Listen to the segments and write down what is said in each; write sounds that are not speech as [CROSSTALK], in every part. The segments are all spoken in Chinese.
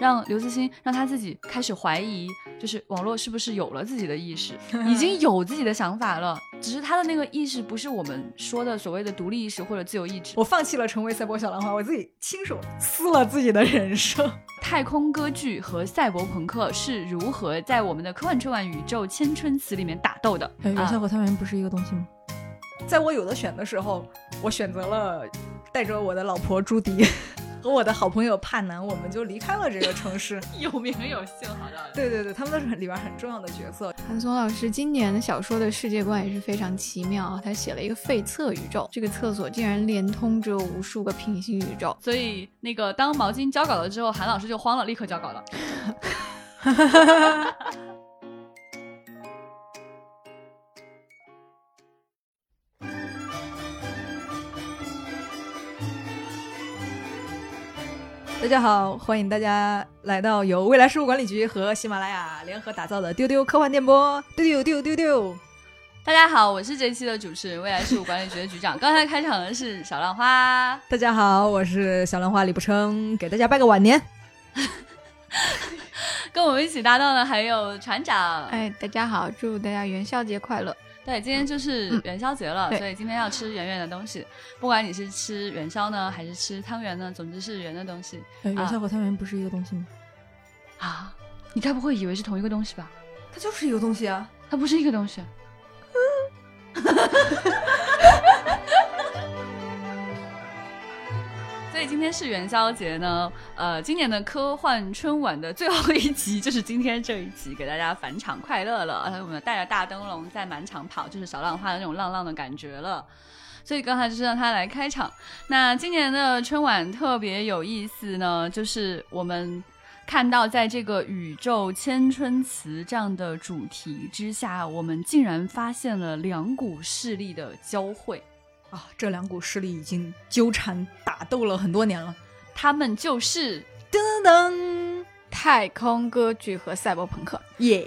让刘慈欣让他自己开始怀疑，就是网络是不是有了自己的意识，[LAUGHS] 已经有自己的想法了，只是他的那个意识不是我们说的所谓的独立意识或者自由意志。我放弃了成为赛博小兰花，我自己亲手撕了自己的人生。[LAUGHS] 太空歌剧和赛博朋克是如何在我们的科幻春晚宇宙千春词里面打斗的？元宵和汤圆不是一个东西吗？在我有的选的时候，我选择了带着我的老婆朱迪和我的好朋友帕南，我们就离开了这个城市。[LAUGHS] 有名有姓，好像。对对对，他们都是里边很重要的角色。韩松老师今年的小说的世界观也是非常奇妙，他写了一个废厕宇宙，这个厕所竟然连通着无数个平行宇宙。所以那个当毛巾交稿了之后，韩老师就慌了，立刻交稿了。[LAUGHS] 大家好，欢迎大家来到由未来事务管理局和喜马拉雅联合打造的丢丢科幻电波，丢丢丢丢丢。大家好，我是这期的主持人，未来事务管理局的局长。刚才开场的是小浪花。大家好，我是小浪花李不称，给大家拜个晚年。[LAUGHS] 跟我们一起搭档的还有船长。哎，大家好，祝大家元宵节快乐。对，今天就是元宵节了，所以今天要吃圆圆的东西。不管你是吃元宵呢，还是吃汤圆呢，总之是圆的东西。元宵和汤圆不是一个东西吗？啊，你该不会以为是同一个东西吧？它就是一个东西啊，它不是一个东西。所 [LAUGHS] 以今天是元宵节呢，呃，今年的科幻春晚的最后一集就是今天这一集，给大家返场快乐了。[LAUGHS] 我们带着大灯笼在满场跑，就是小浪花的那种浪浪的感觉了。所以刚才就是让他来开场。那今年的春晚特别有意思呢，就是我们看到在这个宇宙千春词这样的主题之下，我们竟然发现了两股势力的交汇。啊，这两股势力已经纠缠打斗了很多年了，他们就是噔噔噔太空歌剧和赛博朋克，耶，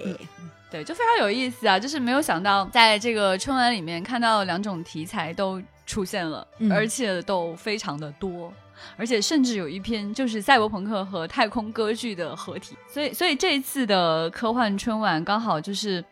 对，就非常有意思啊！就是没有想到在这个春晚里面看到两种题材都出现了，而且都非常的多，而且甚至有一篇就是赛博朋克和太空歌剧的合体，所以，所以这一次的科幻春晚刚好就是。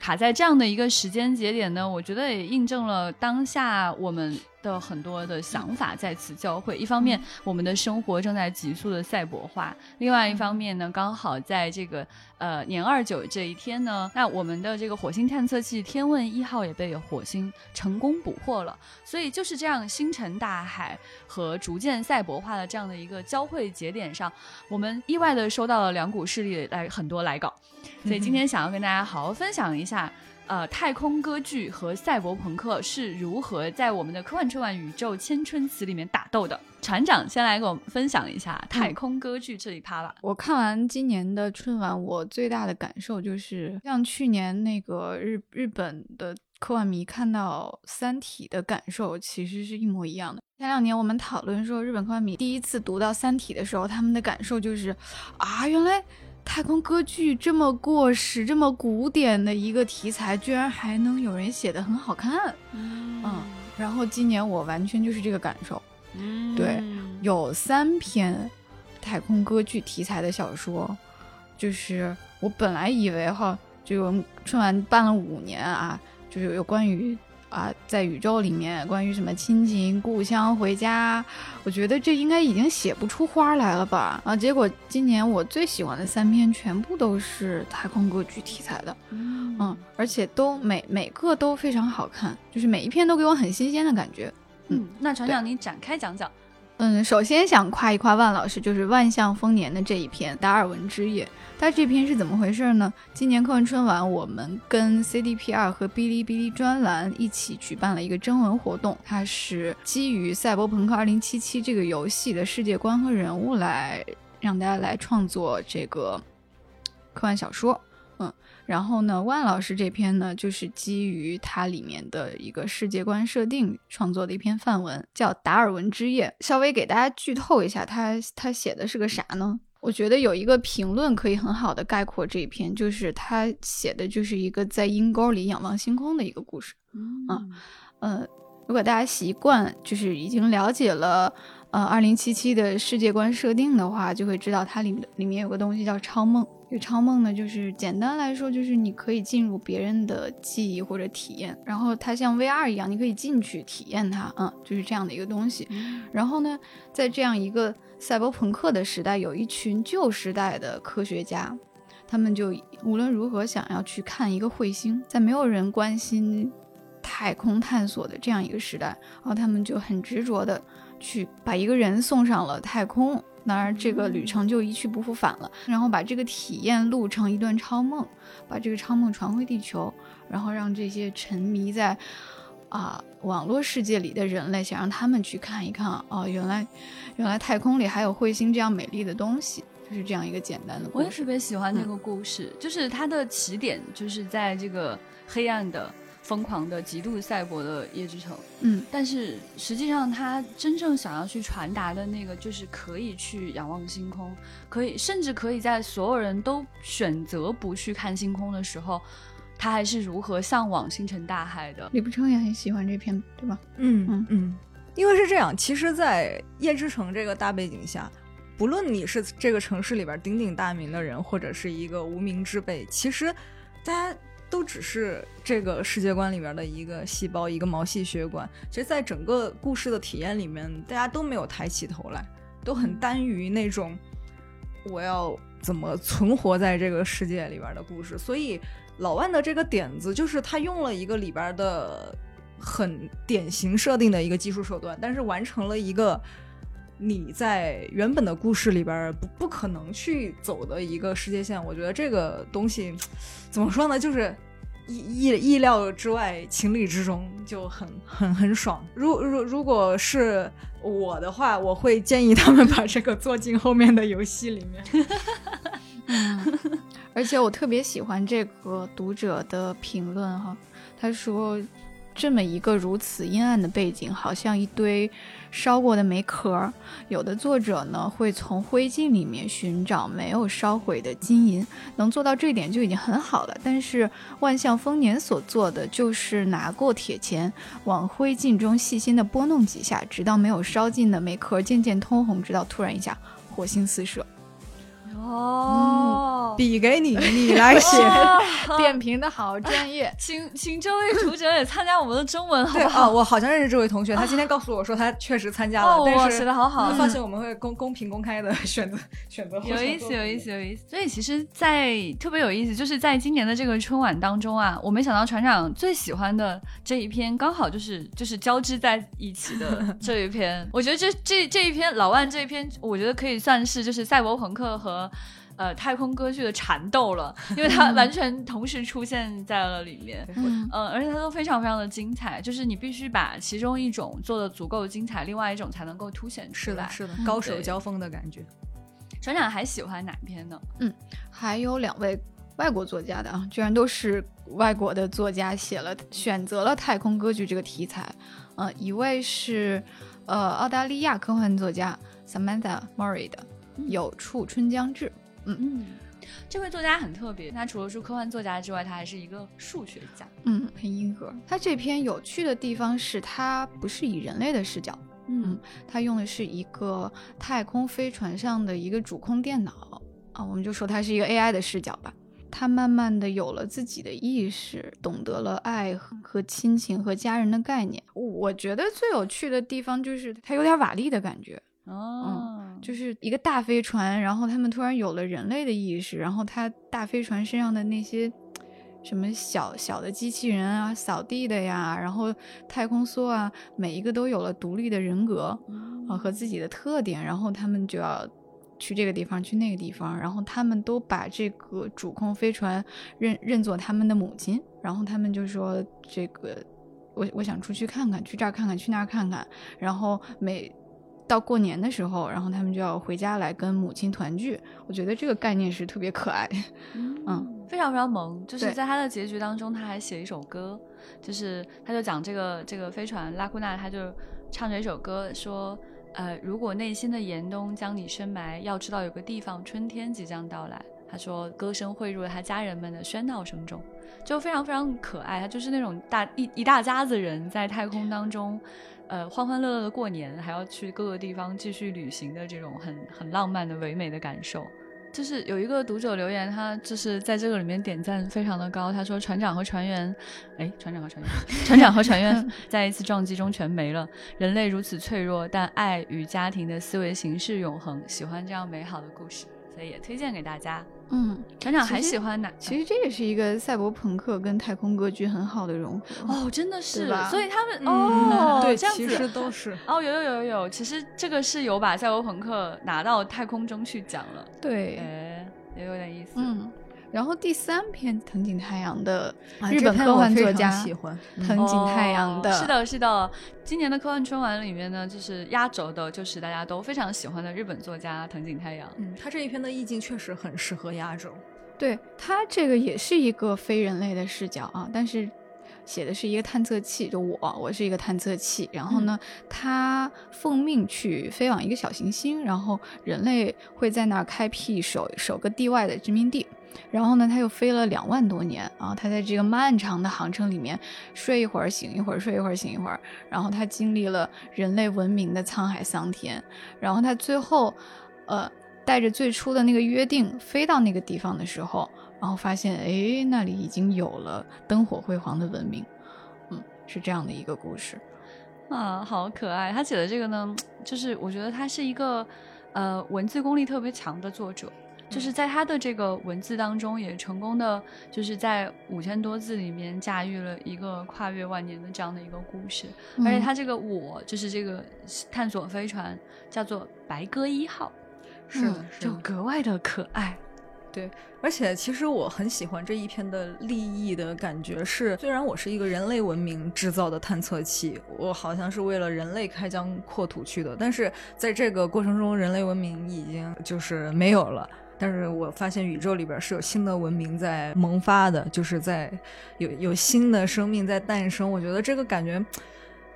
卡在这样的一个时间节点呢，我觉得也印证了当下我们的很多的想法在此交汇。一方面，我们的生活正在急速的赛博化；另外一方面呢，刚好在这个呃年二九这一天呢，那我们的这个火星探测器天问一号也被火星成功捕获了。所以就是这样星辰大海和逐渐赛博化的这样的一个交汇节点上，我们意外的收到了两股势力来很多来稿。所以今天想要跟大家好好分享一下，呃，太空歌剧和赛博朋克是如何在我们的科幻春晚宇宙千春词里面打斗的。船长先来给我们分享一下太空歌剧这一趴吧。我看完今年的春晚，我最大的感受就是，像去年那个日日本的科幻迷看到《三体》的感受，其实是一模一样的。前两年我们讨论说，日本科幻迷第一次读到《三体》的时候，他们的感受就是，啊，原来。太空歌剧这么过时、这么古典的一个题材，居然还能有人写的很好看，嗯，然后今年我完全就是这个感受，嗯，对，有三篇太空歌剧题材的小说，就是我本来以为哈，就春晚办了五年啊，就是有关于。啊，在宇宙里面，关于什么亲情、故乡、回家，我觉得这应该已经写不出花来了吧？啊，结果今年我最喜欢的三篇全部都是太空歌剧题材的，嗯，而且都每每个都非常好看，就是每一篇都给我很新鲜的感觉。嗯，那船长您展开讲讲。嗯，首先想夸一夸万老师，就是万象丰年的这一篇《达尔文之夜》。它这篇是怎么回事呢？今年科幻春晚，我们跟 CDPR 和哔哩哔哩专栏一起举办了一个征文活动，它是基于《赛博朋克2077》这个游戏的世界观和人物来让大家来创作这个科幻小说。嗯。然后呢，万老师这篇呢，就是基于它里面的一个世界观设定创作的一篇范文，叫《达尔文之夜》。稍微给大家剧透一下，他他写的是个啥呢？我觉得有一个评论可以很好的概括这一篇，就是他写的就是一个在阴沟里仰望星空的一个故事。嗯，呃，如果大家习惯，就是已经了解了。呃二零七七的世界观设定的话，就会知道它里里面有个东西叫超梦。这个超梦呢，就是简单来说，就是你可以进入别人的记忆或者体验，然后它像 VR 一样，你可以进去体验它，嗯，就是这样的一个东西。然后呢，在这样一个赛博朋克的时代，有一群旧时代的科学家，他们就无论如何想要去看一个彗星，在没有人关心太空探索的这样一个时代，然后他们就很执着的去把一个人送上了太空。当然，这个旅程就一去不复返了。然后把这个体验录成一段超梦，把这个超梦传回地球，然后让这些沉迷在啊网络世界里的人类，想让他们去看一看哦，原来原来太空里还有彗星这样美丽的东西，就是这样一个简单的。我也特别喜欢这个故事，就是它的起点就是在这个黑暗的。疯狂的、极度赛博的夜之城，嗯，但是实际上他真正想要去传达的那个，就是可以去仰望星空，可以甚至可以在所有人都选择不去看星空的时候，他还是如何向往星辰大海的。李不成也很喜欢这篇，对吧？嗯嗯嗯，因为是这样，其实，在夜之城这个大背景下，不论你是这个城市里边鼎鼎大名的人，或者是一个无名之辈，其实大家。都只是这个世界观里面的一个细胞，一个毛细血管。其实，在整个故事的体验里面，大家都没有抬起头来，都很单于那种我要怎么存活在这个世界里边的故事。所以，老万的这个点子就是他用了一个里边的很典型设定的一个技术手段，但是完成了一个。你在原本的故事里边不不可能去走的一个世界线，我觉得这个东西怎么说呢？就是意意意料之外，情理之中，就很 [LAUGHS] 很很爽。如如如果是我的话，我会建议他们把这个做进后面的游戏里面。[LAUGHS] 而且我特别喜欢这个读者的评论哈，他说。这么一个如此阴暗的背景，好像一堆烧过的煤壳。有的作者呢，会从灰烬里面寻找没有烧毁的金银，能做到这点就已经很好了。但是万象丰年所做的，就是拿过铁钳，往灰烬中细心的拨弄几下，直到没有烧尽的煤壳渐渐通红，直到突然一下，火星四射。哦，笔给你，[LAUGHS] 你来写，点评的好专业，[LAUGHS] 请请这位读者也参加我们的中文，好不好？我好像认识这位同学，他今天告诉我说他确实参加了，但是写的好好，放心，我们会公 [LAUGHS] 公平公开的选择选择。有意思，有意思，有意思。所以其实，在特别有意思，就是在今年的这个春晚当中啊，我没想到船长最喜欢的这一篇，刚好就是就是交织在一起的这一篇。我觉得这这这一篇老万这一篇，我觉得可以算是就是赛博朋克和。呃，太空歌剧的缠斗了，因为它完全同时出现在了里面，嗯，而且它都非常非常的精彩，就是你必须把其中一种做的足够精彩，另外一种才能够凸显出来，是的，高手交锋的感觉。船长还喜欢哪一篇呢？嗯，还有两位外国作家的啊，居然都是外国的作家写了，选择了太空歌剧这个题材，呃，一位是呃澳大利亚科幻作家 Samantha Murray 的《有处春江至》。嗯嗯，这位作家很特别，他除了是科幻作家之外，他还是一个数学家。嗯，很硬核。他这篇有趣的地方是，他不是以人类的视角，嗯，他用的是一个太空飞船上的一个主控电脑啊，我们就说他是一个 AI 的视角吧。他慢慢的有了自己的意识，懂得了爱和亲情和家人的概念。我觉得最有趣的地方就是他有点瓦力的感觉。哦，就是一个大飞船，然后他们突然有了人类的意识，然后他大飞船身上的那些什么小小的机器人啊，扫地的呀，然后太空梭啊，每一个都有了独立的人格啊和自己的特点，然后他们就要去这个地方，去那个地方，然后他们都把这个主控飞船认认作他们的母亲，然后他们就说这个我我想出去看看，去这儿看看，去那儿看看，然后每。到过年的时候，然后他们就要回家来跟母亲团聚。我觉得这个概念是特别可爱，嗯，非常非常萌。就是在他的结局当中，他还写一首歌，就是他就讲这个这个飞船拉库纳，他就唱着一首歌说，呃，如果内心的严冬将你深埋，要知道有个地方春天即将到来。他说，歌声汇入了他家人们的喧闹声中，就非常非常可爱。他就是那种大一一大家子人在太空当中。呃欢欢乐乐的过年，还要去各个地方继续旅行的这种很很浪漫的唯美的感受。就是有一个读者留言，他就是在这个里面点赞非常的高。他说：“船长和船员，哎，船长和船员，[LAUGHS] 船长和船员 [LAUGHS] 在一次撞击中全没了。人类如此脆弱，但爱与家庭的思维形式永恒。喜欢这样美好的故事，所以也推荐给大家。”嗯，船长还喜欢哪？其实这也是一个赛博朋克跟太空歌剧很好的融合哦，真的是，所以他们哦，对，这样子都是哦，有有有有有，其实这个是有把赛博朋克拿到太空中去讲了，对，哎，也有点意思，嗯。然后第三篇藤井太阳的日本科幻作家喜欢藤井太阳的，是的，是的。今年的科幻春晚里面呢，就是压轴的，就是大家都非常喜欢的日本作家藤井太阳。嗯，他这一篇的意境确实很适合压轴。对他这个也是一个非人类的视角啊，但是写的是一个探测器，就我，我是一个探测器。然后呢，他奉命去飞往一个小行星，然后人类会在那儿开辟首首个地外的殖民地。然后呢，他又飞了两万多年啊！他在这个漫长的航程里面，睡一会儿醒一会儿，睡一会儿醒一会儿。然后他经历了人类文明的沧海桑田。然后他最后，呃，带着最初的那个约定飞到那个地方的时候，然后发现，哎，那里已经有了灯火辉煌的文明。嗯，是这样的一个故事啊，好可爱。他写的这个呢，就是我觉得他是一个，呃，文字功力特别强的作者。就是在他的这个文字当中，也成功的就是在五千多字里面驾驭了一个跨越万年的这样的一个故事，而且他这个我就是这个探索飞船叫做白鸽一号，是的，就格外的可爱。对，而且其实我很喜欢这一篇的立意的感觉是，虽然我是一个人类文明制造的探测器，我好像是为了人类开疆扩土去的，但是在这个过程中，人类文明已经就是没有了。但是我发现宇宙里边是有新的文明在萌发的，就是在有有新的生命在诞生。我觉得这个感觉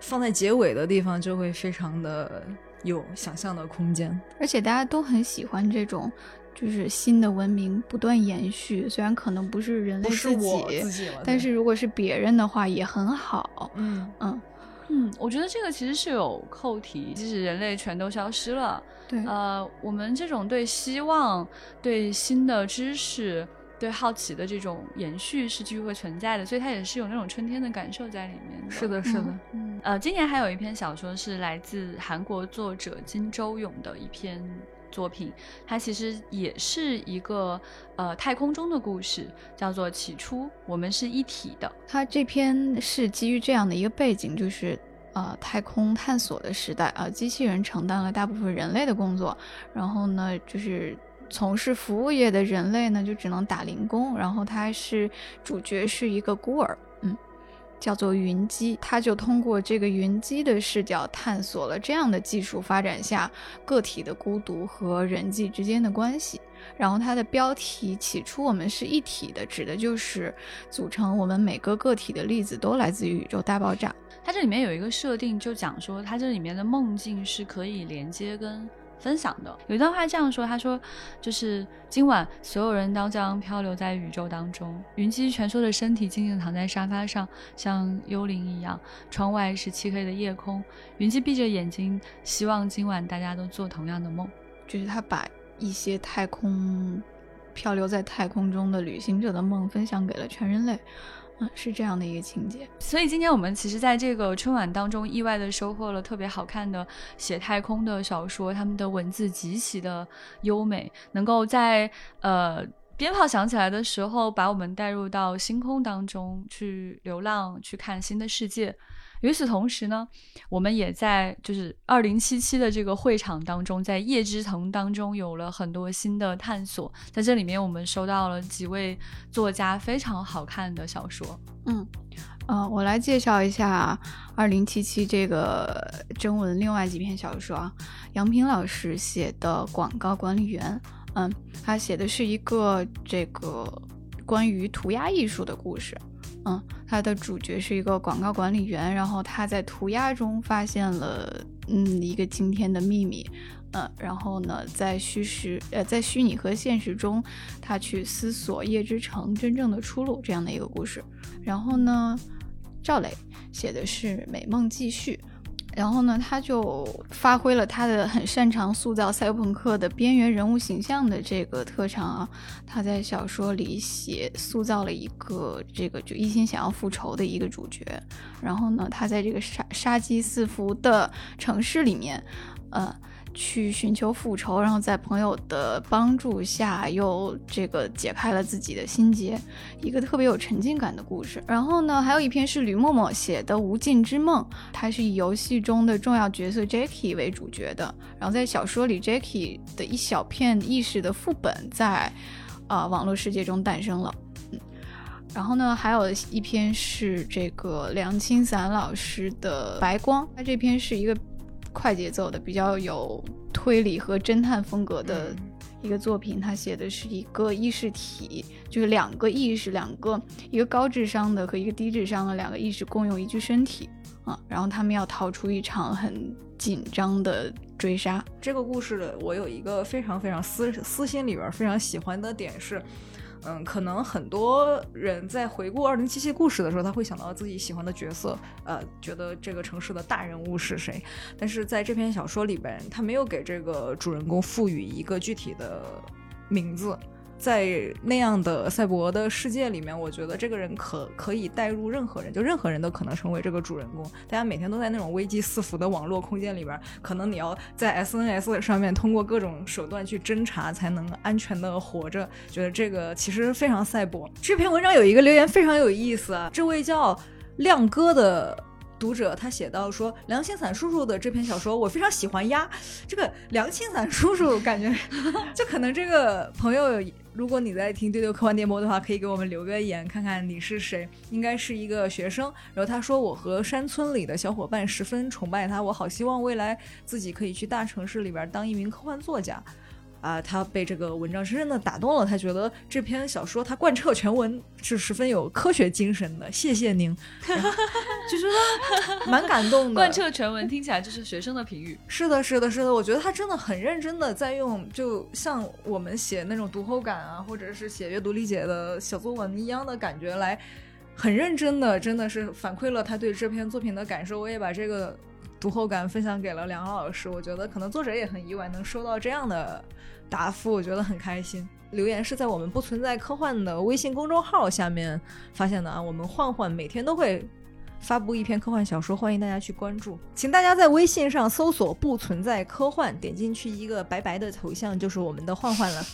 放在结尾的地方就会非常的有想象的空间，而且大家都很喜欢这种，就是新的文明不断延续。虽然可能不是人类自己，但是如果是别人的话也很好。嗯嗯。嗯，我觉得这个其实是有扣题，即使人类全都消失了，对，呃，我们这种对希望、对新的知识、对好奇的这种延续是继续会存在的，所以它也是有那种春天的感受在里面的。是的，是的。嗯，呃，今年还有一篇小说是来自韩国作者金周勇的一篇。作品，它其实也是一个呃太空中的故事，叫做《起初我们是一体的》。它这篇是基于这样的一个背景，就是呃太空探索的时代啊，机器人承担了大部分人类的工作，然后呢，就是从事服务业的人类呢就只能打零工，然后他是主角是一个孤儿，叫做云机，它就通过这个云机的视角探索了这样的技术发展下个体的孤独和人际之间的关系。然后它的标题起初我们是一体的，指的就是组成我们每个个体的粒子都来自于宇宙大爆炸。它这里面有一个设定，就讲说它这里面的梦境是可以连接跟。分享的有一段话这样说，他说：“就是今晚所有人都将漂流在宇宙当中，云姬蜷缩的身体静静躺在沙发上，像幽灵一样。窗外是漆黑的夜空，云姬闭着眼睛，希望今晚大家都做同样的梦。就是他把一些太空漂流在太空中的旅行者的梦分享给了全人类。”嗯，是这样的一个情节，所以今天我们其实在这个春晚当中意外的收获了特别好看的写太空的小说，他们的文字极其的优美，能够在呃鞭炮响起来的时候把我们带入到星空当中去流浪，去看新的世界。与此同时呢，我们也在就是二零七七的这个会场当中，在叶之藤当中有了很多新的探索。在这里面，我们收到了几位作家非常好看的小说。嗯，呃，我来介绍一下二零七七这个征文另外几篇小说啊。杨平老师写的《广告管理员》，嗯，他写的是一个这个关于涂鸦艺术的故事。嗯，它的主角是一个广告管理员，然后他在涂鸦中发现了嗯一个惊天的秘密，嗯，然后呢，在虚实呃在虚拟和现实中，他去思索夜之城真正的出路这样的一个故事。然后呢，赵磊写的是《美梦继续》，然后呢，他就发挥了他的很擅长塑造赛博朋克的边缘人物形象的这个特长啊。他在小说里写塑造了一个这个就一心想要复仇的一个主角。然后呢，他在这个杀杀机四伏的城市里面，呃。去寻求复仇，然后在朋友的帮助下，又这个解开了自己的心结，一个特别有沉浸感的故事。然后呢，还有一篇是吕默默写的《无尽之梦》，它是以游戏中的重要角色 Jackie 为主角的。然后在小说里，Jackie 的一小片意识的副本在啊网络世界中诞生了。嗯，然后呢，还有一篇是这个梁清散老师的《白光》，它这篇是一个。快节奏的，比较有推理和侦探风格的一个作品。他写的是一个意识体，就是两个意识，两个一个高智商的和一个低智商的两个意识共用一具身体啊，然后他们要逃出一场很紧张的追杀。这个故事的我有一个非常非常私私心里边非常喜欢的点是。嗯，可能很多人在回顾二零七七故事的时候，他会想到自己喜欢的角色，呃，觉得这个城市的大人物是谁。但是在这篇小说里边，他没有给这个主人公赋予一个具体的名字。在那样的赛博的世界里面，我觉得这个人可可以带入任何人，就任何人都可能成为这个主人公。大家每天都在那种危机四伏的网络空间里边，可能你要在 SNS 上面通过各种手段去侦查，才能安全的活着。觉得这个其实非常赛博。这篇文章有一个留言非常有意思啊，这位叫亮哥的。读者他写到说，梁清散叔叔的这篇小说我非常喜欢呀。这个梁清散叔叔感觉，[LAUGHS] 就可能这个朋友，如果你在听丢丢科幻电波的话，可以给我们留个言，看看你是谁，应该是一个学生。然后他说，我和山村里的小伙伴十分崇拜他，我好希望未来自己可以去大城市里边当一名科幻作家。啊，他被这个文章深深的打动了，他觉得这篇小说他贯彻全文是十分有科学精神的。谢谢您，[LAUGHS] 就觉得蛮感动的。贯彻全文听起来就是学生的评语。是的，是的，是的，我觉得他真的很认真的在用，就像我们写那种读后感啊，或者是写阅读理解的小作文一样的感觉来，很认真的，真的是反馈了他对这篇作品的感受。我也把这个读后感分享给了梁老师，我觉得可能作者也很意外能收到这样的。答复我觉得很开心。留言是在我们不存在科幻的微信公众号下面发现的啊。我们换换每天都会发布一篇科幻小说，欢迎大家去关注。请大家在微信上搜索“不存在科幻”，点进去一个白白的头像就是我们的换换了。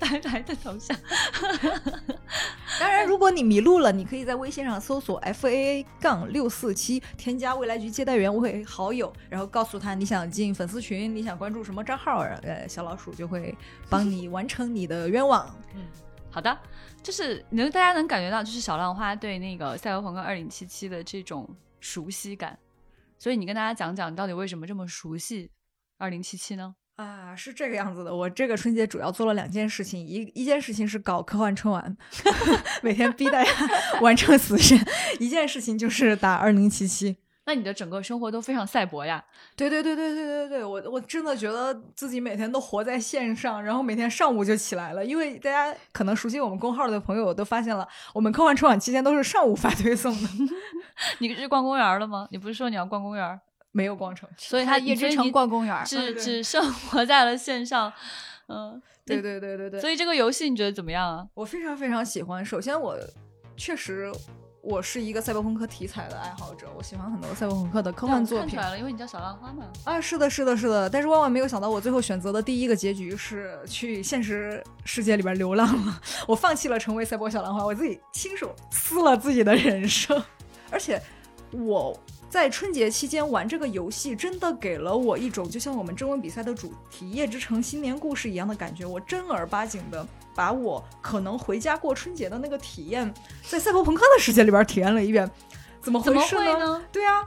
白白的头像。[LAUGHS] 当然，如果你迷路了，你可以在微信上搜索 F A A 杠六四七，添加未来局接待员为好友，然后告诉他你想进粉丝群，你想关注什么账号，呃，小老鼠就会帮你完成你的愿望。嗯，好的，就是能大家能感觉到，就是小浪花对那个赛博朋克二零七七的这种熟悉感，所以你跟大家讲讲，你到底为什么这么熟悉二零七七呢？啊，是这个样子的。我这个春节主要做了两件事情，一一件事情是搞科幻春晚，[LAUGHS] 每天逼大家 [LAUGHS] 完成死神；一件事情就是打二零七七。那你的整个生活都非常赛博呀？对对对对对对对，我我真的觉得自己每天都活在线上，然后每天上午就起来了。因为大家可能熟悉我们公号的朋友都发现了，我们科幻春晚期间都是上午发推送的。[LAUGHS] 你是逛公园了吗？你不是说你要逛公园？没有逛成，所以他叶之城逛公园，只只生活在了线上。嗯，对对对对对。所以这个游戏你觉得怎么样啊？我非常非常喜欢。首先，我确实我是一个赛博朋克题材的爱好者，我喜欢很多赛博朋克的科幻作品。看出来了，因为你叫小浪花嘛。啊，是的，是的，是的。但是万万没有想到，我最后选择的第一个结局是去现实世界里边流浪了。[LAUGHS] 我放弃了成为赛博小浪花，我自己亲手撕了自己的人生，[LAUGHS] 而且我。在春节期间玩这个游戏，真的给了我一种就像我们征文比赛的主题《夜之城新年故事》一样的感觉。我正儿八经的把我可能回家过春节的那个体验，在赛博朋克的世界里边体验了一遍。怎么回事呢？对啊，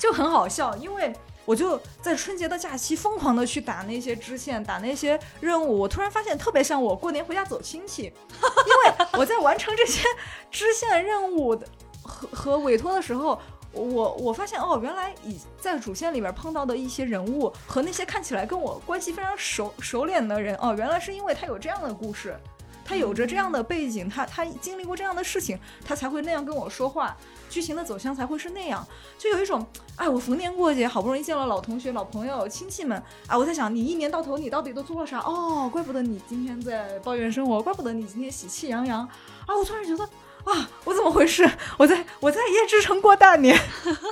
就很好笑，因为我就在春节的假期疯狂的去打那些支线，打那些任务。我突然发现特别像我过年回家走亲戚，[LAUGHS] 因为我在完成这些支线任务的和和委托的时候。我我发现哦，原来以在主线里边碰到的一些人物和那些看起来跟我关系非常熟熟练的人哦，原来是因为他有这样的故事，他有着这样的背景，他他经历过这样的事情，他才会那样跟我说话，剧情的走向才会是那样。就有一种，哎，我逢年过节好不容易见了老同学、老朋友、亲戚们，啊，我在想你一年到头你到底都做了啥？哦，怪不得你今天在抱怨生活，怪不得你今天喜气洋洋啊！我突然觉得。啊，我怎么回事？我在我在叶之城过大年，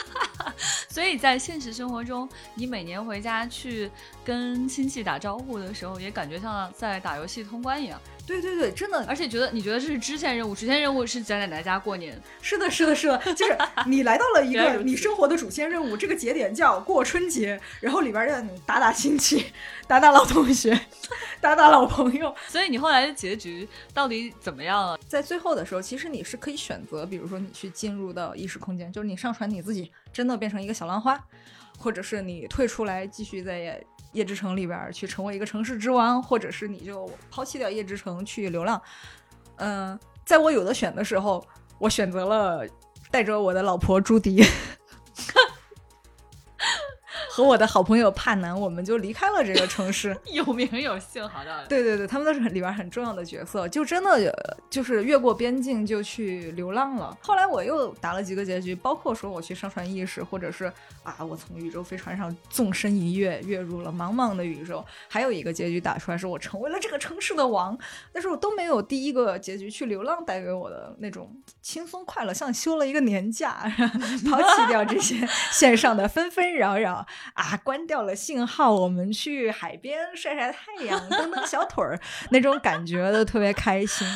[LAUGHS] 所以在现实生活中，你每年回家去跟亲戚打招呼的时候，也感觉像在打游戏通关一样。对对对，真的，而且觉得你觉得这是支线任务，主线任务是在奶奶家过年。是的，是的，是的，就是 [LAUGHS] 你来到了一个你生活的主线任务，这个节点叫过春节，然后里边让你打打亲戚，[LAUGHS] 打打老同学，打打老朋友。所以你后来的结局到底怎么样了？在最后的时候，其实你是可以选择，比如说你去进入到意识空间，就是你上传你自己真的变成一个小浪花，或者是你退出来继续在。夜之城里边去成为一个城市之王，或者是你就抛弃掉夜之城去流浪。嗯，在我有的选的时候，我选择了带着我的老婆朱迪。和我的好朋友帕南，我们就离开了这个城市。[LAUGHS] 有名有姓，好的。对对对，他们都是里边很重要的角色，就真的就是越过边境就去流浪了。后来我又打了几个结局，包括说我去上传意识，或者是啊，我从宇宙飞船上纵身一跃，跃入了茫茫的宇宙。还有一个结局打出来，是我成为了这个城市的王。但是我都没有第一个结局去流浪带给我的那种轻松快乐，像休了一个年假，[LAUGHS] 抛弃掉这些 [LAUGHS] 线上的纷纷扰扰。啊，关掉了信号，我们去海边晒晒太阳，蹬蹬小腿儿，那种感觉都特别开心。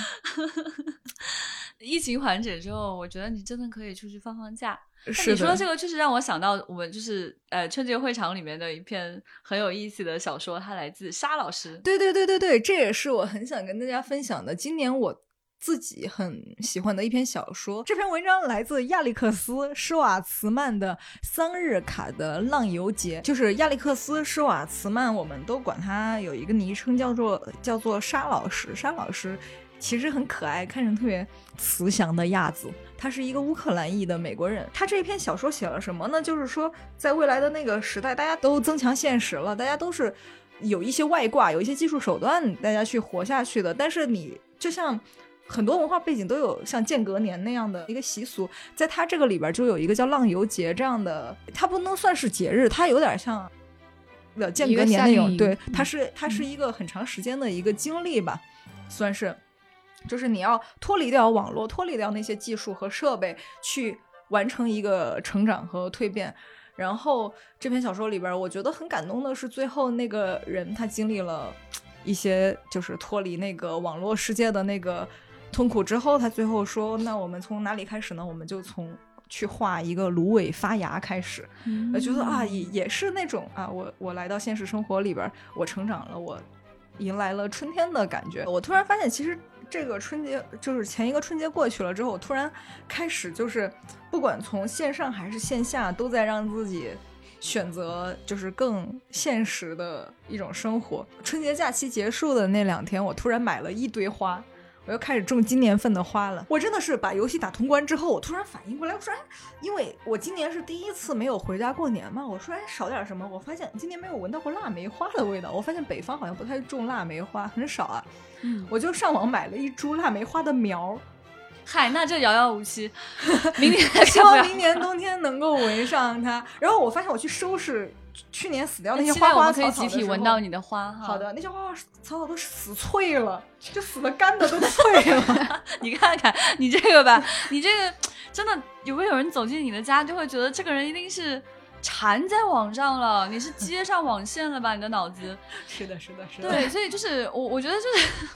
[LAUGHS] 疫情缓解之后，我觉得你真的可以出去放放假。是你说这个，确实让我想到我们就是呃春节会场里面的一篇很有意思的小说，它来自沙老师。对对对对对，这也是我很想跟大家分享的。今年我。自己很喜欢的一篇小说，这篇文章来自亚历克斯·施瓦茨曼的《桑日卡的浪游节》，就是亚历克斯·施瓦茨曼，我们都管他有一个昵称叫做叫做沙老师。沙老师其实很可爱，看着特别慈祥的样子。他是一个乌克兰裔的美国人。他这一篇小说写了什么呢？就是说，在未来的那个时代，大家都增强现实了，大家都是有一些外挂，有一些技术手段，大家去活下去的。但是你就像。很多文化背景都有像间隔年那样的一个习俗，在它这个里边就有一个叫浪游节这样的，它不能算是节日，它有点像的间隔年那种，对，它是它是一个很长时间的一个经历吧，算是，就是你要脱离掉网络，脱离掉那些技术和设备，去完成一个成长和蜕变。然后这篇小说里边，我觉得很感动的是最后那个人他经历了一些就是脱离那个网络世界的那个。痛苦之后，他最后说：“那我们从哪里开始呢？我们就从去画一个芦苇发芽开始。我觉得啊，也也是那种啊，我我来到现实生活里边，我成长了，我迎来了春天的感觉。我突然发现，其实这个春节就是前一个春节过去了之后，我突然开始就是不管从线上还是线下，都在让自己选择就是更现实的一种生活。春节假期结束的那两天，我突然买了一堆花。”我又开始种今年份的花了。我真的是把游戏打通关之后，我突然反应过来，我说，哎，因为我今年是第一次没有回家过年嘛，我说，哎，少点什么？我发现今年没有闻到过腊梅花的味道。我发现北方好像不太种腊梅花，很少啊。嗯，我就上网买了一株腊梅花的苗。嗨，那这遥遥无期，[LAUGHS] 明年希望明年冬天能够闻上它。然后我发现我去收拾。去年死掉那些花花草草可以集体闻到你的花哈。好的，那些花花草草都死脆了，[LAUGHS] 就死的干的都脆了。[LAUGHS] 你看看你这个吧，[LAUGHS] 你这个真的，有没有人走进你的家，就会觉得这个人一定是缠在网上了，你是接上网线了吧？你的脑子是的，是的，是的。对，所以就是我，我觉得就是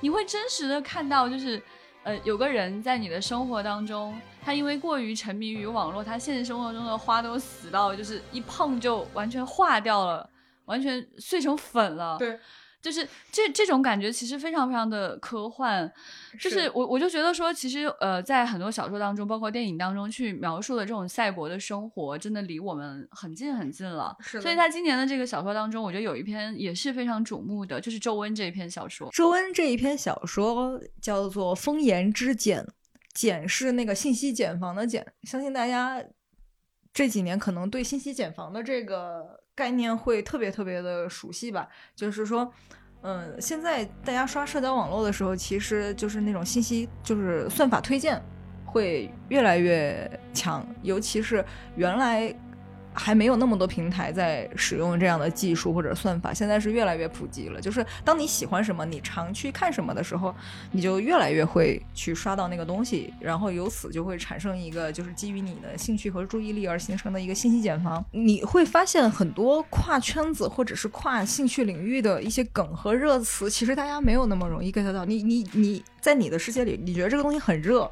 你会真实的看到，就是呃，有个人在你的生活当中。他因为过于沉迷于网络，他现实生活中的花都死到，就是一碰就完全化掉了，完全碎成粉了。对，就是这这种感觉其实非常非常的科幻。就是我我就觉得说，其实呃，在很多小说当中，包括电影当中去描述的这种赛博的生活，真的离我们很近很近了。是。所以他今年的这个小说当中，我觉得有一篇也是非常瞩目的，就是周温这一篇小说。周温这一篇小说叫做《风言之茧》。茧是那个信息茧房的茧，相信大家这几年可能对信息茧房的这个概念会特别特别的熟悉吧？就是说，嗯，现在大家刷社交网络的时候，其实就是那种信息，就是算法推荐会越来越强，尤其是原来。还没有那么多平台在使用这样的技术或者算法，现在是越来越普及了。就是当你喜欢什么，你常去看什么的时候，你就越来越会去刷到那个东西，然后由此就会产生一个就是基于你的兴趣和注意力而形成的一个信息茧房。你会发现很多跨圈子或者是跨兴趣领域的一些梗和热词，其实大家没有那么容易 get 到。你你你在你的世界里，你觉得这个东西很热，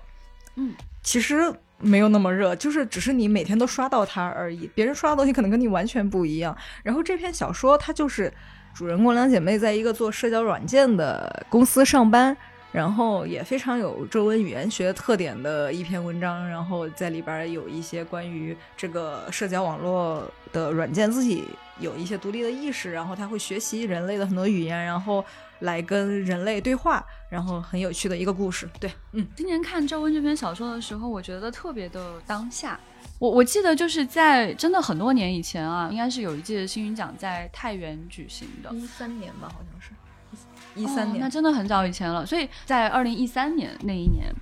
嗯，其实。没有那么热，就是只是你每天都刷到它而已。别人刷的东西可能跟你完全不一样。然后这篇小说它就是主人公两姐妹在一个做社交软件的公司上班，然后也非常有中文语言学特点的一篇文章。然后在里边有一些关于这个社交网络的软件自己有一些独立的意识，然后他会学习人类的很多语言，然后。来跟人类对话，然后很有趣的一个故事。对，嗯，今年看赵温这篇小说的时候，我觉得特别的当下。我我记得就是在真的很多年以前啊，应该是有一届星云奖在太原举行的，一三年吧，好像是，一三年，那真的很早以前了。所以在二零一三年那一年。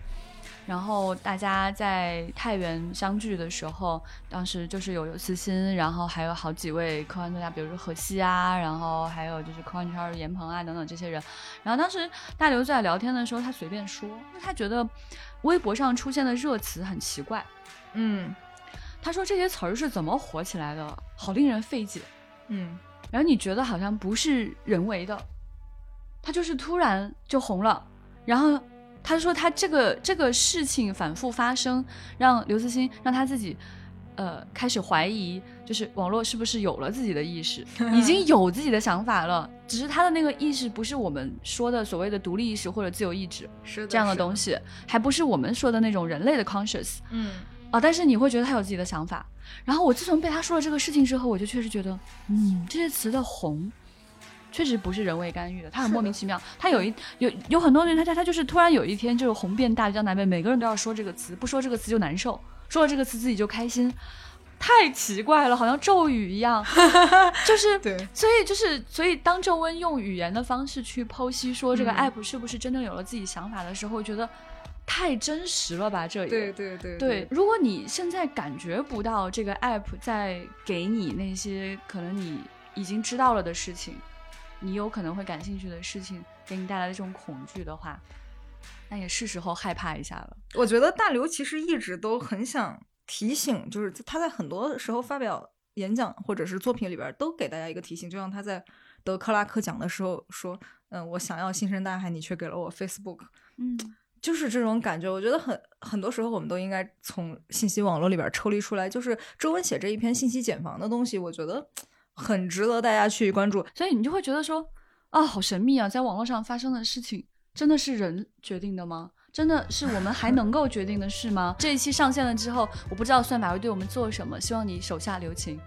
然后大家在太原相聚的时候，当时就是有刘慈欣，然后还有好几位科幻作家，比如说何西啊，然后还有就是科幻圈的严鹏啊等等这些人。然后当时大刘在聊天的时候，他随便说，他觉得微博上出现的热词很奇怪。嗯，他说这些词儿是怎么火起来的，好令人费解。嗯，然后你觉得好像不是人为的，他就是突然就红了，然后。他说：“他这个这个事情反复发生，让刘慈欣让他自己，呃，开始怀疑，就是网络是不是有了自己的意识，[LAUGHS] 已经有自己的想法了。只是他的那个意识不是我们说的所谓的独立意识或者自由意志，是这样的东西，还不是我们说的那种人类的 conscious。嗯，啊，但是你会觉得他有自己的想法。然后我自从被他说了这个事情之后，我就确实觉得，嗯，这些词的红。”确实不是人为干预的，他很莫名其妙。他有一有有很多人，他他他就是突然有一天就是红遍大江南北，每个人都要说这个词，不说这个词就难受，说了这个词自己就开心，太奇怪了，好像咒语一样。[LAUGHS] 就是对，所以就是所以当周温用语言的方式去剖析说这个 app 是不是真正有了自己想法的时候，觉得太真实了吧？这对对对对。如果你现在感觉不到这个 app 在给你那些可能你已经知道了的事情。你有可能会感兴趣的事情给你带来的这种恐惧的话，那也是时候害怕一下了。我觉得大刘其实一直都很想提醒，就是他在很多时候发表演讲或者是作品里边都给大家一个提醒，就像他在得克拉克奖的时候说：“嗯，我想要星辰大海，你却给了我 Facebook。”嗯，就是这种感觉。我觉得很很多时候我们都应该从信息网络里边抽离出来。就是周文写这一篇信息茧房的东西，我觉得。很值得大家去关注，所以你就会觉得说，啊，好神秘啊！在网络上发生的事情，真的是人决定的吗？真的是我们还能够决定的事吗？这一期上线了之后，我不知道算法会对我们做什么，希望你手下留情。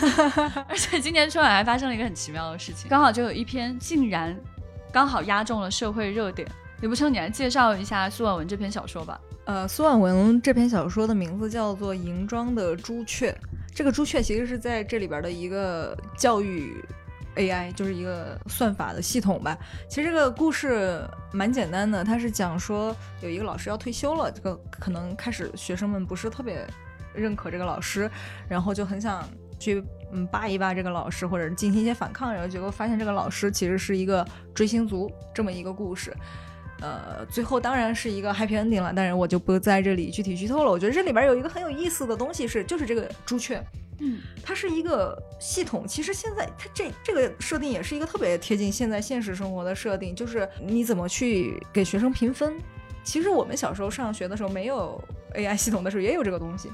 [LAUGHS] 而且今年春晚还发生了一个很奇妙的事情，刚好就有一篇竟然刚好压中了社会热点。李不称，你来介绍一下苏婉文这篇小说吧。呃，苏婉文这篇小说的名字叫做《银装的朱雀》。这个朱雀其实是在这里边的一个教育 AI，就是一个算法的系统吧。其实这个故事蛮简单的，它是讲说有一个老师要退休了，这个可能开始学生们不是特别认可这个老师，然后就很想去嗯扒一扒这个老师，或者进行一些反抗，然后结果发现这个老师其实是一个追星族，这么一个故事。呃，最后当然是一个 happy ending 了，但是我就不在这里具体剧透了。我觉得这里边有一个很有意思的东西是，就是这个朱雀，嗯，它是一个系统。其实现在它这这个设定也是一个特别贴近现在现实生活的设定，就是你怎么去给学生评分。其实我们小时候上学的时候没有 AI 系统的时候也有这个东西。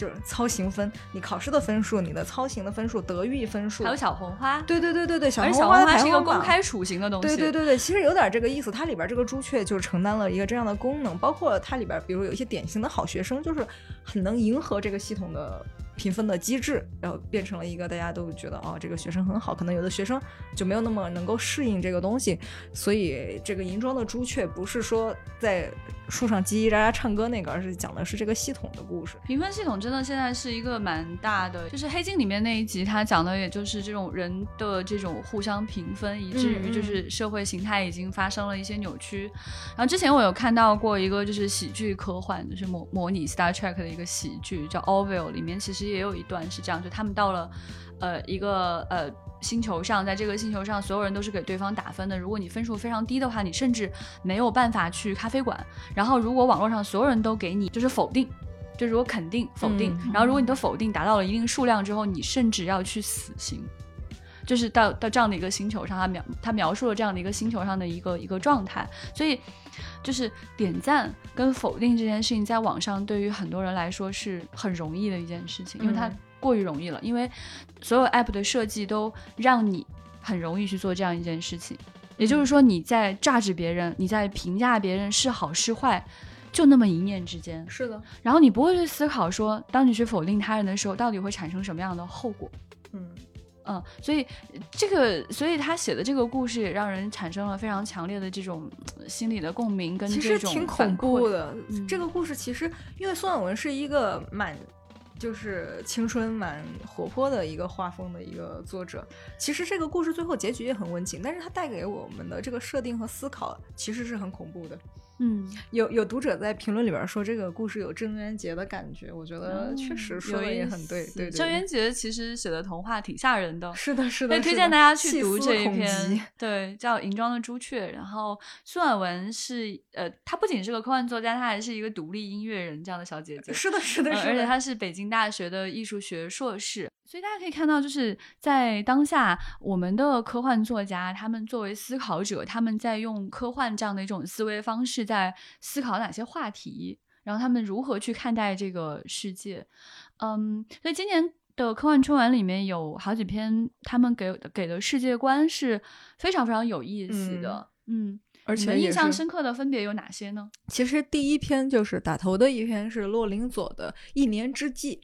就是操行分，你考试的分数，你的操行的分数，德育分数，还有小红花，对对对对对，小红花是一个公开处刑的东西，对对对对，其实有点这个意思。它里边这个朱雀就承担了一个这样的功能，包括它里边，比如有一些典型的好学生，就是很能迎合这个系统的评分的机制，然后变成了一个大家都觉得哦，这个学生很好，可能有的学生就没有那么能够适应这个东西，所以这个银装的朱雀不是说在树上叽叽喳喳唱歌那个，而是讲的是这个系统的故事。评分系统真的现在是一个蛮大的，就是黑镜里面那一集，它讲的也就是这种人的这种互相评分，以至于就是社会形态已经发生了一些扭曲。然后之前我有看到过一个就是喜剧科幻，就是模模拟 Star Trek 的一个喜剧，叫 Orville，里面其实。也有一段是这样，就他们到了，呃，一个呃星球上，在这个星球上，所有人都是给对方打分的。如果你分数非常低的话，你甚至没有办法去咖啡馆。然后，如果网络上所有人都给你就是否定，就如果肯定否定，然后如果你的否定达到了一定数量之后，你甚至要去死刑。就是到到这样的一个星球上，他描他描述了这样的一个星球上的一个一个状态。所以，就是点赞跟否定这件事情，在网上对于很多人来说是很容易的一件事情，因为它过于容易了。因为所有 app 的设计都让你很容易去做这样一件事情。也就是说，你在榨制别人，你在评价别人是好是坏，就那么一念之间。是的。然后你不会去思考说，当你去否定他人的时候，到底会产生什么样的后果？嗯。嗯，所以这个，所以他写的这个故事也让人产生了非常强烈的这种心理的共鸣，跟其实挺恐怖的。这个故事其实，因为孙晓文是一个蛮就是青春蛮活泼的一个画风的一个作者，其实这个故事最后结局也很温情，但是它带给我们的这个设定和思考其实是很恐怖的。嗯，有有读者在评论里边说这个故事有郑渊洁的感觉，我觉得确实说的也很对。对，郑渊洁其实写的童话挺吓人的，是的，是的。推荐大家去读这一篇，对，叫《银装的朱雀》。然后苏婉文是呃，她不仅是个科幻作家，她还是一个独立音乐人这样的小姐姐。是的，是的，是的。而且她是北京大学的艺术学硕士。所以大家可以看到，就是在当下，我们的科幻作家，他们作为思考者，他们在用科幻这样的一种思维方式，在思考哪些话题，然后他们如何去看待这个世界。嗯，所以今年的科幻春晚里面有好几篇，他们给给的世界观是非常非常有意思的。嗯，而且印象深刻的分别有哪些呢？其实第一篇就是打头的一篇是洛林佐的《一年之计》。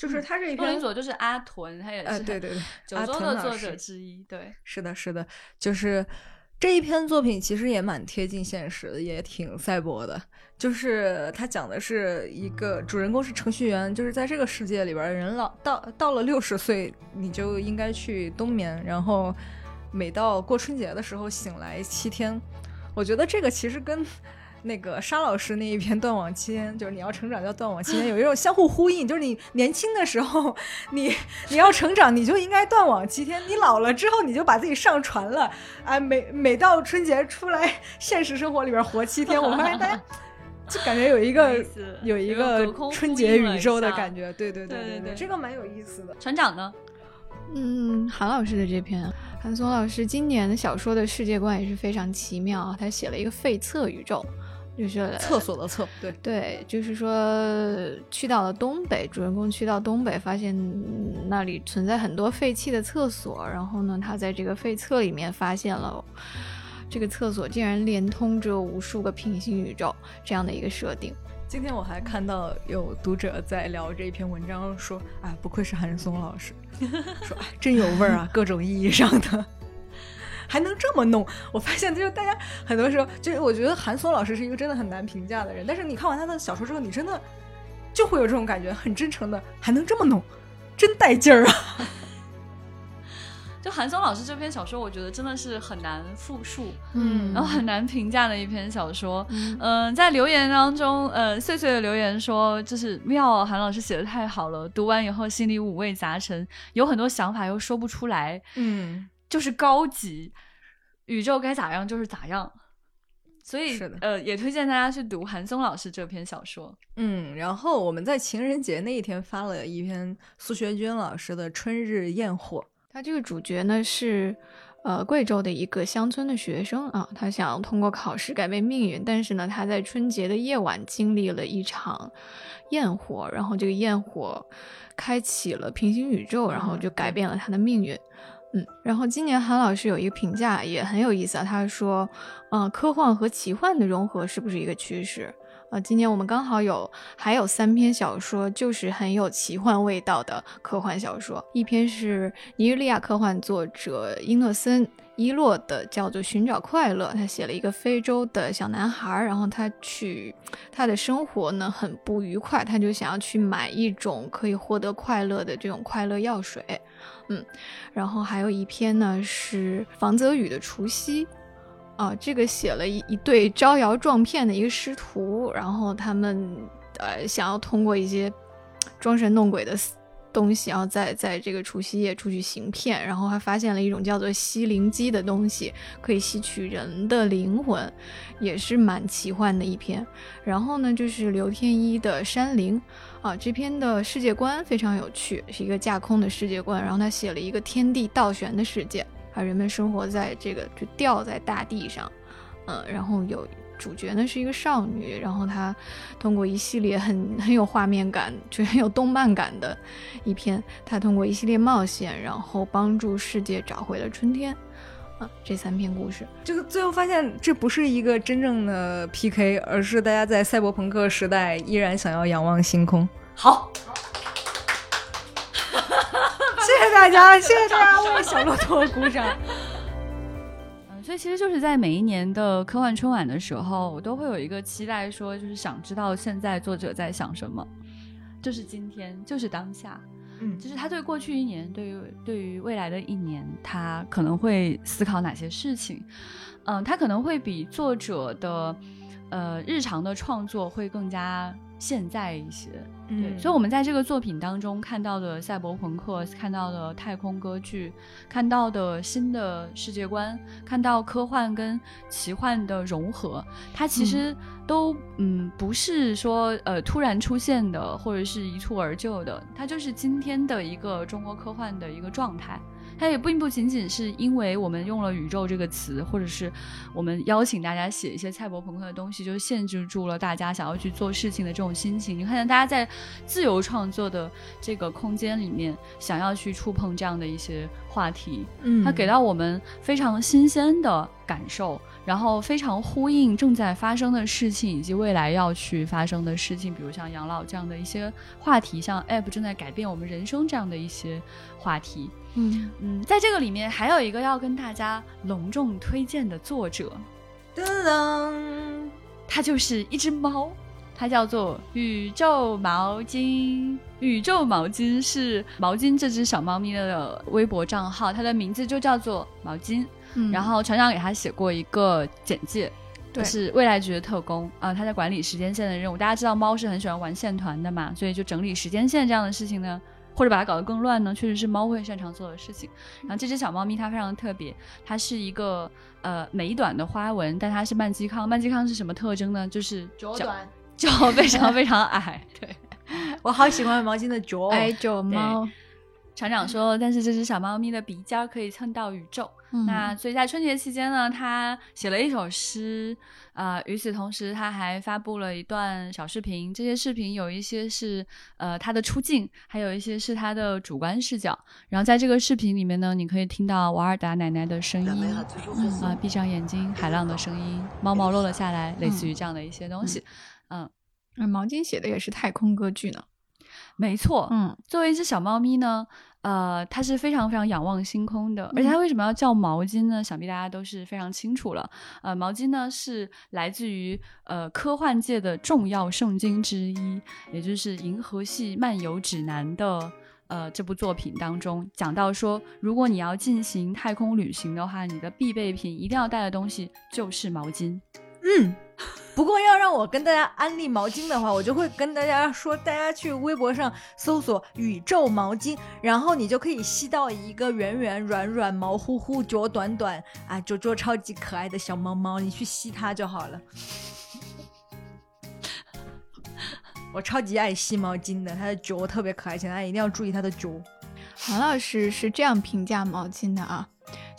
就是他这一篇，洛林佐就是阿屯，他也是对对对，九州的作者之一。对，是的，是的，就是这一篇作品其实也蛮贴近现实的，也挺赛博的。就是他讲的是一个主人公是程序员，就是在这个世界里边，人老到到了六十岁，你就应该去冬眠，然后每到过春节的时候醒来七天。我觉得这个其实跟。那个沙老师那一篇断网期间，就是你要成长叫断网期间，有一种相互呼应，就是你年轻的时候，你你要成长，你就应该断网七天；你老了之后，你就把自己上传了，啊，每每到春节出来现实生活里边活七天。我发现大家就感觉有一个 [LAUGHS] 有一个春节宇宙的感觉，对对对对对，这个蛮有意思的。船长呢？嗯，韩老师的这篇，韩松老师今年的小说的世界观也是非常奇妙，他写了一个废册宇宙。就是厕所的厕，对对，就是说去到了东北，主人公去到东北，发现那里存在很多废弃的厕所，然后呢，他在这个废厕里面发现了这个厕所竟然连通着无数个平行宇宙这样的一个设定。今天我还看到有读者在聊这一篇文章，说啊，不愧是韩松老师，[LAUGHS] 说哎，真有味儿啊，各种意义上的。还能这么弄？我发现就是大家很多时候，就是我觉得韩松老师是一个真的很难评价的人。但是你看完他的小说之后，你真的就会有这种感觉，很真诚的，还能这么弄，真带劲儿啊！[LAUGHS] 就韩松老师这篇小说，我觉得真的是很难复述，嗯，然后很难评价的一篇小说。嗯，在留言当中，呃，碎碎的留言说，就是妙，韩老师写的太好了，读完以后心里五味杂陈，有很多想法又说不出来，嗯。就是高级宇宙该咋样就是咋样，所以呃也推荐大家去读韩松老师这篇小说。嗯，然后我们在情人节那一天发了一篇苏学军老师的《春日焰火》，他这个主角呢是呃贵州的一个乡村的学生啊，他想通过考试改变命运，但是呢他在春节的夜晚经历了一场焰火，然后这个焰火开启了平行宇宙，然后就改变了他的命运。嗯，嗯然后今年韩老师有一个评价也很有意思啊，他说，嗯，科幻和奇幻的融合是不是一个趋势？呃，今年我们刚好有还有三篇小说，就是很有奇幻味道的科幻小说。一篇是尼日利亚科幻作者伊诺森伊洛的，叫做《寻找快乐》。他写了一个非洲的小男孩，然后他去他的生活呢很不愉快，他就想要去买一种可以获得快乐的这种快乐药水。嗯，然后还有一篇呢是房泽宇的《除夕》。啊，这个写了一一对招摇撞骗的一个师徒，然后他们呃想要通过一些装神弄鬼的东西，然后在在这个除夕夜出去行骗，然后还发现了一种叫做吸灵机的东西，可以吸取人的灵魂，也是蛮奇幻的一篇。然后呢，就是刘天一的《山林》啊，这篇的世界观非常有趣，是一个架空的世界观，然后他写了一个天地倒悬的世界。啊，人们生活在这个就掉在大地上，嗯，然后有主角呢是一个少女，然后她通过一系列很很有画面感，就很有动漫感的一篇，她通过一系列冒险，然后帮助世界找回了春天，啊，这三篇故事，这个最后发现这不是一个真正的 PK，而是大家在赛博朋克时代依然想要仰望星空。好。[LAUGHS] 谢谢大家，谢谢大家为小骆驼鼓掌。[LAUGHS] 嗯，所以其实就是在每一年的科幻春晚的时候，我都会有一个期待，说就是想知道现在作者在想什么，就是今天，就是当下，嗯，就是他对过去一年，对于对于未来的一年，他可能会思考哪些事情？嗯，他可能会比作者的呃日常的创作会更加。现在一些，对，所以，我们在这个作品当中看到的赛博朋克，看到的太空歌剧，看到的新的世界观，看到科幻跟奇幻的融合，它其实都，嗯，不是说呃突然出现的，或者是一蹴而就的，它就是今天的一个中国科幻的一个状态。它也并不仅仅是因为我们用了“宇宙”这个词，或者是我们邀请大家写一些蔡博朋克的东西，就限制住了大家想要去做事情的这种心情。你看见大家在自由创作的这个空间里面，想要去触碰这样的一些话题，嗯，它给到我们非常新鲜的感受。然后非常呼应正在发生的事情，以及未来要去发生的事情，比如像养老这样的一些话题，像 App 正在改变我们人生这样的一些话题。嗯嗯，在这个里面还有一个要跟大家隆重推荐的作者，噔噔，它就是一只猫，它叫做宇宙毛巾。宇宙毛巾是毛巾这只小猫咪的微博账号，它的名字就叫做毛巾。然后船长给他写过一个简介，就是未来局的特工啊，他在管理时间线的任务。大家知道猫是很喜欢玩线团的嘛，所以就整理时间线这样的事情呢，或者把它搞得更乱呢，确实是猫会擅长做的事情。然后这只小猫咪它非常特别，它是一个呃美短的花纹，但它是曼基康。曼基康是什么特征呢？就是脚短，[LAUGHS] 脚非常非常矮。对，[LAUGHS] 我好喜欢毛巾的脚，矮脚猫。船长说，但是这只小猫咪的鼻尖可以蹭到宇宙。那所以在春节期间呢，他写了一首诗，啊，与此同时他还发布了一段小视频。这些视频有一些是呃他的出镜，还有一些是他的主观视角。然后在这个视频里面呢，你可以听到瓦尔达奶奶的声音，啊，闭上眼睛，海浪的声音，猫毛落了下来，类似于这样的一些东西。嗯，毛巾写的也是太空歌剧呢。没错，嗯，作为一只小猫咪呢，呃，它是非常非常仰望星空的，而且它为什么要叫毛巾呢？想必大家都是非常清楚了。呃，毛巾呢是来自于呃科幻界的重要圣经之一，也就是《银河系漫游指南》的呃这部作品当中讲到说，如果你要进行太空旅行的话，你的必备品一定要带的东西就是毛巾。嗯。不过要让我跟大家安利毛巾的话，我就会跟大家说，大家去微博上搜索“宇宙毛巾”，然后你就可以吸到一个圆圆软软、毛乎乎、脚短短啊，脚脚超级可爱的小猫猫，你去吸它就好了。我超级爱吸毛巾的，它的脚特别可爱，请大家一定要注意它的脚。韩老师是这样评价毛巾的啊。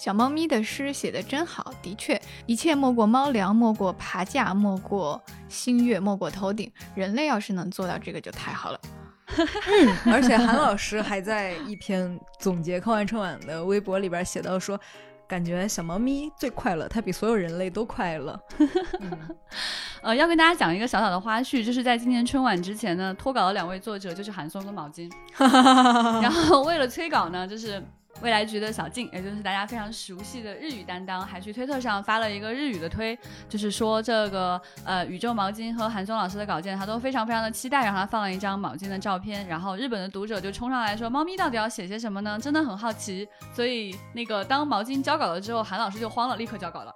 小猫咪的诗写的真好，的确，一切莫过猫粮，莫过爬架，莫过星月，莫过头顶。人类要是能做到这个，就太好了。[LAUGHS] 而且韩老师还在一篇总结科幻春晚的微博里边写到说，感觉小猫咪最快乐，它比所有人类都快乐。[LAUGHS] [LAUGHS] 呃，要跟大家讲一个小小的花絮，就是在今年春晚之前呢，脱稿的两位作者就是韩松跟毛巾，然后为了催稿呢，就是。未来局的小静，也就是大家非常熟悉的日语担当，还去推特上发了一个日语的推，就是说这个呃宇宙毛巾和韩松老师的稿件，他都非常非常的期待，然后他放了一张毛巾的照片。然后日本的读者就冲上来说，猫咪到底要写些什么呢？真的很好奇。所以那个当毛巾交稿了之后，韩老师就慌了，立刻交稿了。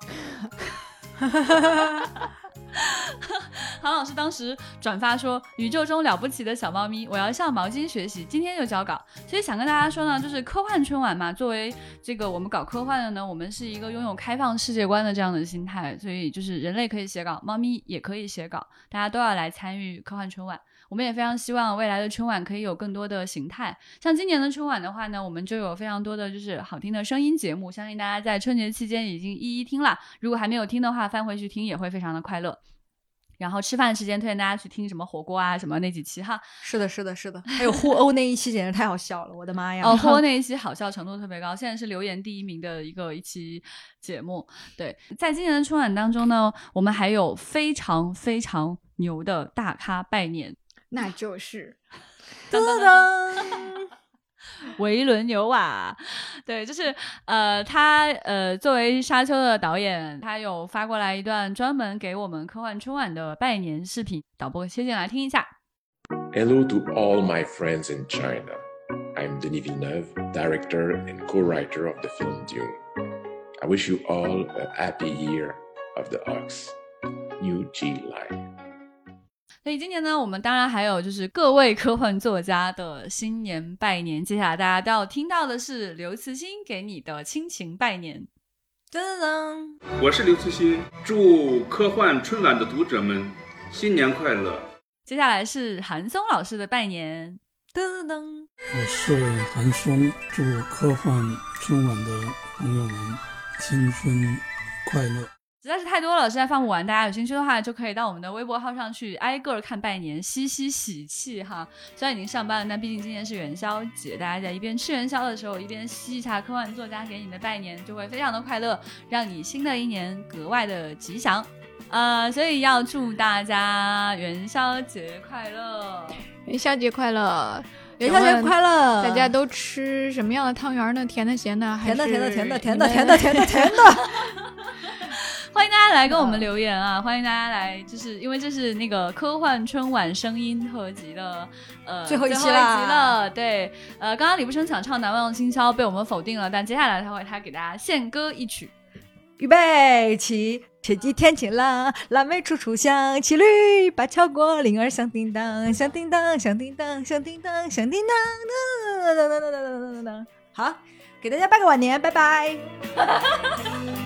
[LAUGHS] 韩老师当时转发说：“宇宙中了不起的小猫咪，我要向毛巾学习，今天就交稿。”其实想跟大家说呢，就是科幻春晚嘛，作为这个我们搞科幻的呢，我们是一个拥有开放世界观的这样的心态，所以就是人类可以写稿，猫咪也可以写稿，大家都要来参与科幻春晚。我们也非常希望未来的春晚可以有更多的形态，像今年的春晚的话呢，我们就有非常多的就是好听的声音节目，相信大家在春节期间已经一一听了，如果还没有听的话，翻回去听也会非常的快乐。然后吃饭时间推荐大家去听什么火锅啊什么那几期哈，是的，是的，是的，[LAUGHS] 还有互殴那一期简直太好笑了，我的妈呀！哦，[LAUGHS] 互殴那一期好笑程度特别高，现在是留言第一名的一个一期节目。对，在今年的春晚当中呢，我们还有非常非常牛的大咖拜年，那就是噔噔噔。维伦纽瓦，对，就是呃，他呃，作为沙丘的导演，他有发过来一段专门给我们科幻春晚的拜年视频，导播切进来听一下。Hello to all my friends in China. I'm Denis Villeneuve, director and co-writer of the film Dune. I wish you all a happy year of the ox. New G Line. 所以今年呢，我们当然还有就是各位科幻作家的新年拜年。接下来大家都要听到的是刘慈欣给你的亲情拜年。噔噔噔，我是刘慈欣，祝科幻春晚的读者们新年快乐。接下来是韩松老师的拜年。噔噔噔，我是韩松，祝科幻春晚的朋友们新春快乐。实在是太多了，实在放不完。大家有兴趣的话，就可以到我们的微博号上去挨个看拜年，吸吸喜气哈。虽然已经上班了，但毕竟今年是元宵节，大家在一边吃元宵的时候，一边吸一下科幻作家给你的拜年，就会非常的快乐，让你新的一年格外的吉祥。呃，所以要祝大家元宵节快乐，元宵节快乐，元宵节快乐！大家都吃什么样的汤圆呢？甜的、咸的，甜的、甜的、甜的、甜的、甜的、甜的、甜的。欢迎大家来跟我们留言啊！欢迎大家来，就是因为这是那个科幻春晚声音合集的呃最后一期了。对，呃，刚刚李不生想唱《难忘今宵》被我们否定了，但接下来他会他给大家献歌一曲。预备起，天气天晴了，腊梅处处香，骑驴把桥过，铃儿响叮当，响叮当，响叮当，响叮当，响叮当，噔噔噔噔噔噔噔噔。好，给大家拜个晚年，拜拜。[LAUGHS]